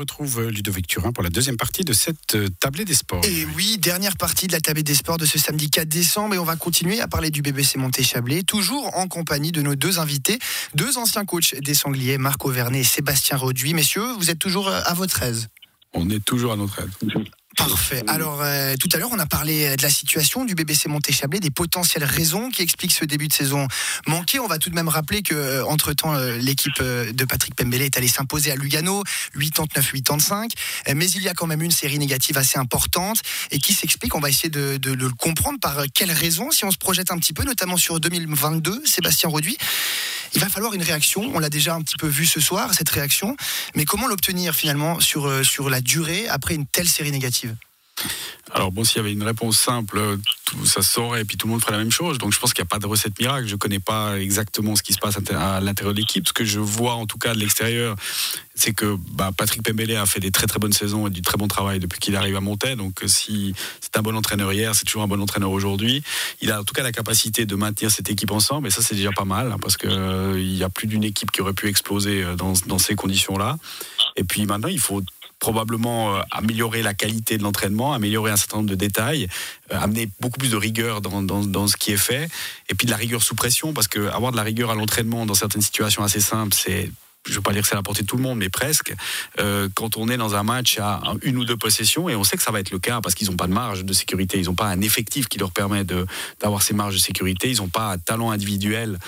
retrouve Ludovic Turin pour la deuxième partie de cette euh, tablée des sports. Et oui, dernière partie de la tablée des sports de ce samedi 4 décembre et on va continuer à parler du BBC Monté-Chablais, toujours en compagnie de nos deux invités, deux anciens coachs des Sangliers, Marc Auvernet et Sébastien Roduit. Messieurs, vous êtes toujours euh, à votre aise? On est toujours à notre aise. Parfait. Alors, euh, tout à l'heure, on a parlé de la situation du BBC Monté-Chablais, des potentielles raisons qui expliquent ce début de saison manqué. On va tout de même rappeler que, euh, entre-temps, euh, l'équipe euh, de Patrick Pembele est allée s'imposer à Lugano, 89-85. Euh, Mais il y a quand même une série négative assez importante et qui s'explique. On va essayer de, de le comprendre par quelles raisons. Si on se projette un petit peu, notamment sur 2022, Sébastien Roduit, il va falloir une réaction. On l'a déjà un petit peu vu ce soir, cette réaction. Mais comment l'obtenir finalement sur, euh, sur la durée après une telle série négative? Alors bon, s'il y avait une réponse simple, tout, ça saurait et puis tout le monde ferait la même chose. Donc je pense qu'il n'y a pas de recette miracle. Je ne connais pas exactement ce qui se passe à l'intérieur de l'équipe. Ce que je vois en tout cas de l'extérieur, c'est que bah, Patrick Pembele a fait des très très bonnes saisons et du très bon travail depuis qu'il arrive à monter. Donc euh, si c'est un bon entraîneur hier, c'est toujours un bon entraîneur aujourd'hui. Il a en tout cas la capacité de maintenir cette équipe ensemble et ça c'est déjà pas mal hein, parce que euh, y a plus d'une équipe qui aurait pu exploser euh, dans ces conditions-là. Et puis maintenant, il faut probablement euh, améliorer la qualité de l'entraînement, améliorer un certain nombre de détails, euh, amener beaucoup plus de rigueur dans, dans, dans, ce qui est fait, et puis de la rigueur sous pression, parce que avoir de la rigueur à l'entraînement dans certaines situations assez simples, c'est je ne veux pas dire que c'est à la portée de tout le monde, mais presque. Euh, quand on est dans un match à une ou deux possessions, et on sait que ça va être le cas parce qu'ils n'ont pas de marge de sécurité, ils n'ont pas un effectif qui leur permet d'avoir ces marges de sécurité, ils n'ont pas un talent individuel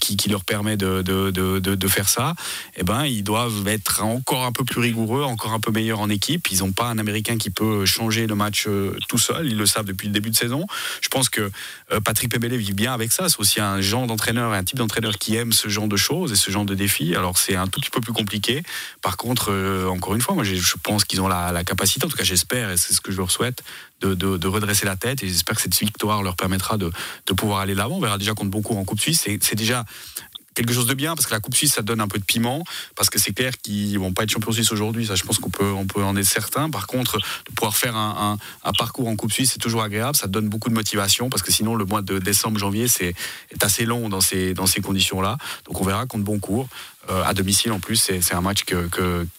qui, leur permet de, faire ça, eh ben, ils doivent être encore un peu plus rigoureux, encore un peu meilleurs en équipe. Ils n'ont pas un Américain qui peut changer le match euh, tout seul, ils le savent depuis le début de saison. Je pense que euh, Patrick Pembele vit bien avec ça. C'est aussi un genre d'entraîneur, un type d'entraîneur qui aime ce genre de choses et ce genre de défis. Alors c'est un tout petit peu plus compliqué. Par contre, euh, encore une fois, moi je pense qu'ils ont la capacité, en tout cas j'espère, et c'est ce que je leur souhaite, de, redresser la tête. Et j'espère que cette victoire leur permettra de, pouvoir aller l'avant. On verra déjà contre Boncourt en Coupe Suisse. C'est déjà quelque chose de bien parce que la Coupe Suisse ça donne un peu de piment parce que c'est clair qu'ils vont pas être champions suisses aujourd'hui ça je pense qu'on peut en être certain par contre de pouvoir faire un, parcours en Coupe Suisse c'est toujours agréable ça donne beaucoup de motivation parce que sinon le mois de décembre janvier c'est est assez long dans ces conditions là donc on verra contre Boncourt euh, à domicile en plus c'est un match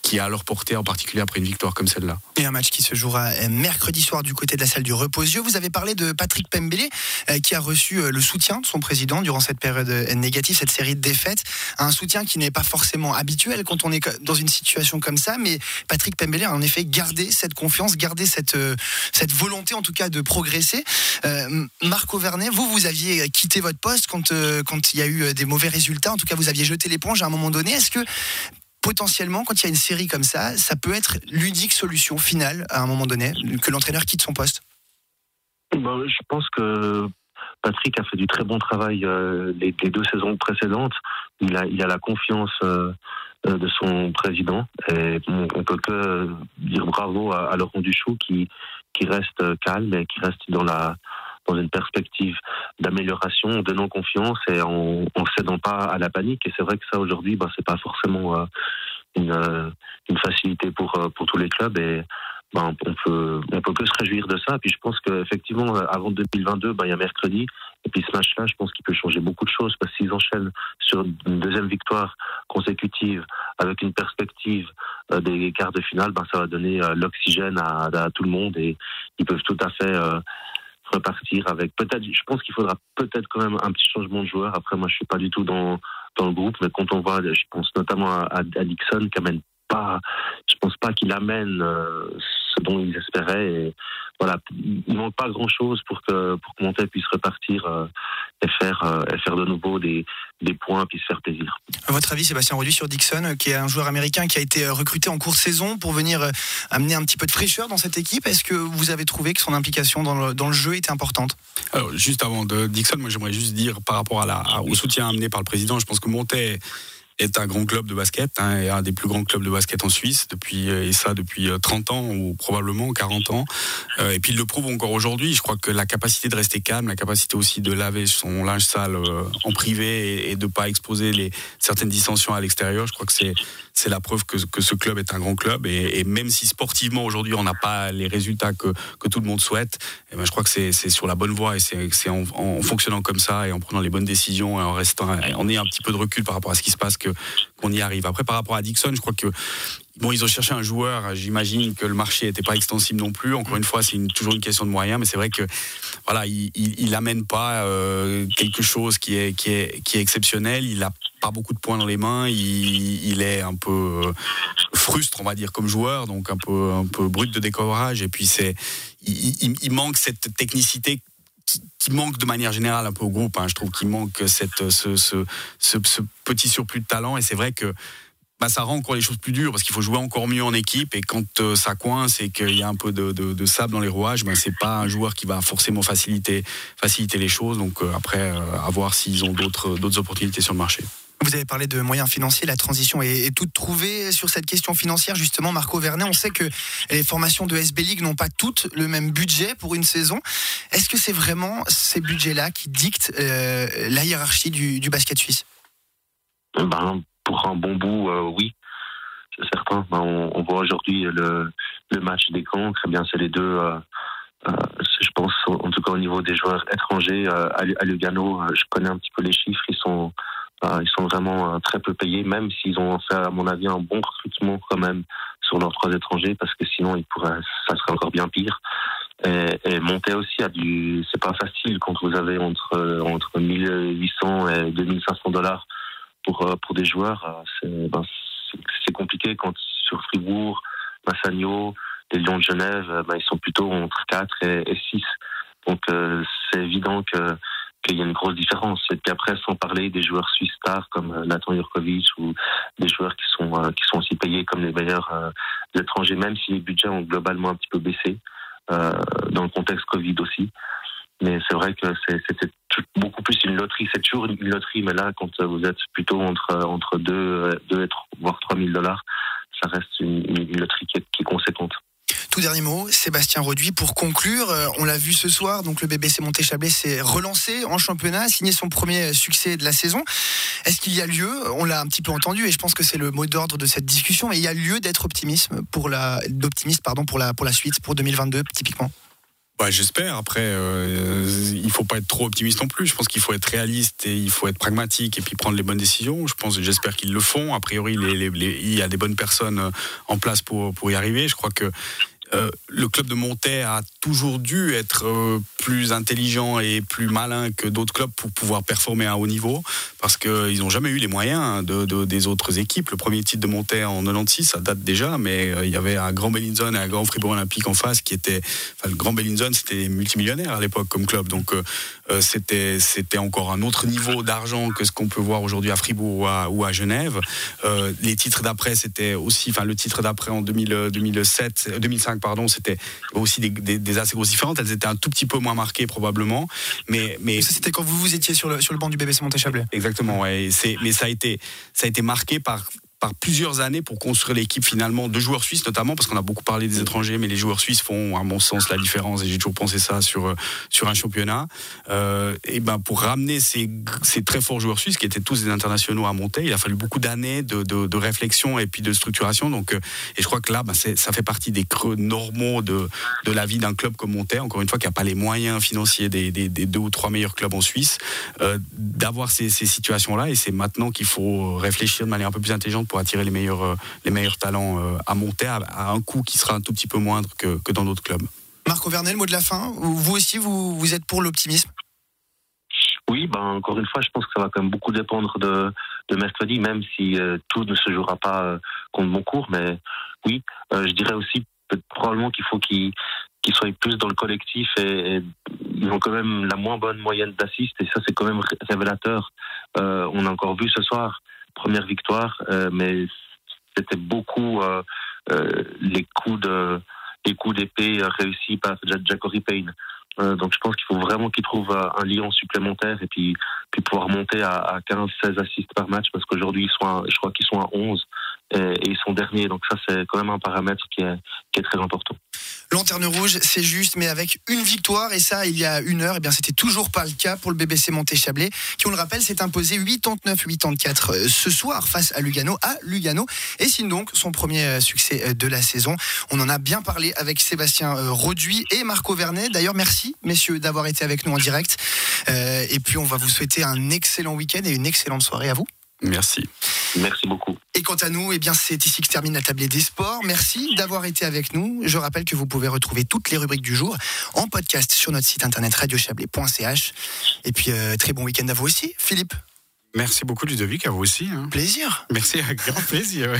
qui est à leur portée en particulier après une victoire comme celle-là Et un match qui se jouera euh, mercredi soir du côté de la salle du Reposieux. Vous avez parlé de Patrick Pembele euh, qui a reçu le soutien de son président durant cette période négative, cette série de défaites. Un soutien qui n'est pas forcément habituel quand on est dans une situation comme ça, mais Patrick Pembele a en effet gardé cette confiance, gardé cette, volonté en tout cas de progresser. Marc Auvernet, vous, vous aviez quitté votre poste quand, il y a eu des mauvais résultats. En tout cas, vous aviez jeté l'éponge à un moment donné. Est-ce que potentiellement, quand il y a une série comme ça, ça peut être l'unique solution finale à un moment donné, que l'entraîneur quitte son poste? Ben, je pense que Patrick a fait du très bon travail euh, les, deux saisons précédentes. Il a, la confiance euh, euh, de son président on, on peut que dire bravo à, à Laurent Duchou qui, qui reste calme et qui reste dans la dans une perspective d'amélioration, en donnant confiance et en, en cédant pas à la panique. Et c'est vrai que ça aujourd'hui, ben, c'est pas forcément euh, une, euh, une facilité pour euh, pour tous les clubs et ben, on peut on peut que se réjouir de ça. Puis je pense qu'effectivement, avant 2022, ben, il y a mercredi. Et puis ce match-là, je pense qu'il peut changer beaucoup de choses parce qu'ils enchaînent sur une deuxième victoire consécutive avec une perspective des quarts de finale, ben, ça va donner l'oxygène à, à tout le monde et ils peuvent tout à fait euh, repartir avec peut-être. Je pense qu'il faudra peut-être quand même un petit changement de joueur. Après, moi, je suis pas du tout dans dans le groupe, mais quand on voit, je pense notamment à, Dixon qui amène pas, je pense pas qu'il amène euh, ce dont ils espéraient. Et voilà, il manque pas grand chose pour que pour que Montaigne puisse repartir euh, et faire euh, et faire de nouveau des des points puis se faire plaisir. À votre avis, Sébastien Roduit sur Dixon, euh, qui est un joueur américain qui a été recruté en cours de saison pour venir amener un petit peu de fraîcheur dans cette équipe. Est-ce que vous avez trouvé que son implication dans le, dans le jeu était importante? Alors, juste avant de Dixon, moi j'aimerais juste dire par rapport à la, à- au soutien amené par le président, je pense que Montaigne est un grand club de basket, hein, et un des plus grands clubs de basket en Suisse, depuis, euh, et ça depuis euh, 30 ans ou probablement 40 ans. Euh, et puis il le prouve encore aujourd'hui. Je crois que la capacité de rester calme, la capacité aussi de laver son linge sale euh, en privé et, et de pas exposer les, certaines dissensions à l'extérieur, je crois que c'est c'est la preuve que, que ce club est un grand club. Et, même si sportivement aujourd'hui on n'a pas les résultats que, que tout le monde souhaite, eh ben, je crois que c'est sur la bonne voie et c'est en, en fonctionnant comme ça et en prenant les bonnes décisions et en restant, en ayant un petit peu de recul par rapport à ce qui se passe qu'on y arrive. Après, par rapport à Dixon, je crois que Bon, ils ont cherché un joueur. J'imagine que le marché n'était pas extensible non plus. Encore une fois, c'est toujours une question de moyens, mais c'est vrai que voilà, il, il, amène pas euh, quelque chose qui est, qui est, qui est exceptionnel. Il a pas beaucoup de points dans les mains. Il, est un peu euh, frustre, on va dire, comme joueur, donc un peu, un peu brut de décovrage. Et puis c'est, il, manque cette technicité qui, manque de manière générale un peu au groupe. Hein. Je trouve qu'il manque cette, ce, ce, petit surplus de talent. Et c'est vrai que bah, ça rend encore les choses plus dures parce qu'il faut jouer encore mieux en équipe et quand euh, ça coince et qu'il y a un peu de, sable dans les rouages, bah, c'est pas un joueur qui va forcément faciliter, faciliter les choses. Donc euh, après, euh, à voir s'ils ont d'autres, d'autres opportunités sur le marché. Vous avez parlé de moyens financiers, la transition est, est, toute trouvée sur cette question financière. Justement, Marco Vernet, on sait que les formations de SB League n'ont pas toutes le même budget pour une saison. Est-ce que c'est vraiment ces budgets-là qui dictent la hiérarchie du, basket suisse? Ben, pour un bon bout, euh, oui, c'est certain. Ben, on, voit aujourd'hui le, match des camps, très bien, c'est les deux. Euh, euh, je pense, en tout cas au niveau des joueurs étrangers, à, Lugano, je connais un petit peu les chiffres, ils sont, ils sont vraiment très peu payés, même s'ils ont fait, à mon avis, un bon recrutement quand même sur leurs trois étrangers, parce que sinon, ils pourraient, ça serait encore bien pire. Et, et, monter aussi à du, c'est pas facile quand vous avez entre entre 1800 et 2500 dollars pour, euh, pour des joueurs, euh, ben, c'est compliqué quand sur Fribourg, Massagno, les Lions de Genève, ben, ils sont plutôt entre 4 et, 6. Donc euh, c'est évident que qu'il y a une grosse différence. Et puis après, sans parler des joueurs suisses stars comme Nathan Jurkovic ou des joueurs qui sont qui sont aussi payés comme les meilleurs étrangers, même si les budgets ont globalement un petit peu baissé dans le contexte Covid aussi. Mais c'est vrai que c'était beaucoup plus une loterie. C'est toujours une loterie, mais là, quand vous êtes plutôt entre, entre 2, 2 et 3, voire 3 000 dollars, ça reste une, loterie qui est, qui est conséquente. Tout dernier mot, Sébastien Reduit, pour conclure, euh, on l'a vu ce soir, donc le BBC Monté-Chablais s'est relancé en championnat, a signé son premier succès de la saison. Est-ce qu'il y a lieu, on l'a un petit peu entendu et je pense que c'est le mot d'ordre de cette discussion, mais il y a lieu d'être optimisme pour la, pardon pour la pour la suite, pour 2022 typiquement. Ouais, j'espère. Après, euh, il faut pas être trop optimiste non plus. Je pense qu'il faut être réaliste et il faut être pragmatique et puis prendre les bonnes décisions. Je pense, j'espère qu'ils le font. A priori, il y a des bonnes personnes euh, en place pour pour y arriver. Je crois que euh, le club de Montaigne a toujours dû être euh, plus intelligent et plus malin que d'autres clubs pour pouvoir performer à haut niveau, parce qu'ils n'ont jamais eu les moyens de, des autres équipes. Le premier titre de Montaigne en 96, ça date déjà, mais euh, il y avait un grand Bellinzone et un grand Fribourg Olympique en face qui était, enfin, le grand Bellinzone, c'était multimillionnaire à l'époque comme club, donc c'était c'était encore un autre niveau d'argent que ce qu'on peut voir aujourd'hui à Fribourg ou à, Genève. les titres d'après, c'était aussi, enfin le titre d'après en 2000, 2007, 2005 pardon, c'était aussi des, assez grosses différentes. Elles étaient un tout petit peu moins marquées probablement, mais mais c'était quand vous vous étiez sur le sur le banc du BBC Montéchablais. Exactement, ouais. C'est mais ça a été ça a été marqué par par plusieurs années pour construire l'équipe finalement de joueurs suisses notamment parce qu'on a beaucoup parlé des étrangers mais les joueurs suisses font à mon sens la différence et j'ai toujours pensé ça sur euh, sur un championnat. Euh, et ben pour ramener ces, ces, très forts joueurs suisses qui étaient tous des internationaux à monter il a fallu beaucoup d'années de, de, de, réflexion et puis de structuration. Donc euh, et je crois que là ben ça fait partie des creux normaux de, de la vie d'un club comme Montaigne encore une fois qui n'a pas les moyens financiers des, des, des, deux ou trois meilleurs clubs en Suisse euh, d'avoir ces, ces situations là et c'est maintenant qu'il faut réfléchir de manière un peu plus intelligente pour attirer les meilleurs, euh, les meilleurs talents euh, à monter à, un coût qui sera un tout petit peu moindre que, que dans d'autres clubs. Marco Vernel, mot de la fin. Vous aussi, vous, vous êtes pour l'optimisme? Oui, ben, encore une fois, je pense que ça va quand même beaucoup dépendre de, de mercredi, même si euh, tout ne se jouera pas contre mon cours. Mais oui, je dirais aussi probablement qu'il faut qu'ils soient plus dans le collectif et, ils ont quand même la moins bonne moyenne d'assist et ça c'est quand même révélateur. on a encore vu ce soir première victoire, euh, mais c'était beaucoup euh, euh, les coups les coups d'épée réussis par Jacory Payne. donc je pense qu'il faut vraiment qu'il trouve un lion supplémentaire et puis, puis pouvoir monter à, 15-16 assists par match parce qu'aujourd'hui je crois qu'ils sont à 11 et, ils sont derniers. Donc ça, c'est quand même un paramètre qui est, très important. Lanterne rouge, c'est juste, mais avec une victoire, et ça, il y a une heure, eh bien, c'était toujours pas le cas pour le BBC Monté-Chablais, qui, on le rappelle, s'est imposé 89-84 euh, ce soir face à Lugano, à Lugano, et signe donc son premier euh, succès euh, de la saison. On en a bien parlé avec Sébastien Roduit et Marco Vernet. D'ailleurs, merci, messieurs, d'avoir été avec nous en direct. et puis, on va vous souhaiter un excellent week-end et une excellente soirée à vous. Merci. Merci beaucoup. Et quant à nous, eh bien, c'est ici que se termine la tablée des sports. Merci d'avoir été avec nous. Je rappelle que vous pouvez retrouver toutes les rubriques du jour en podcast sur notre site internet radiochablais.ch. Et puis, euh, très bon week-end à vous aussi, Philippe. Merci beaucoup, Ludovic, à vous aussi. hein. Plaisir. Merci, avec grand plaisir. ouais.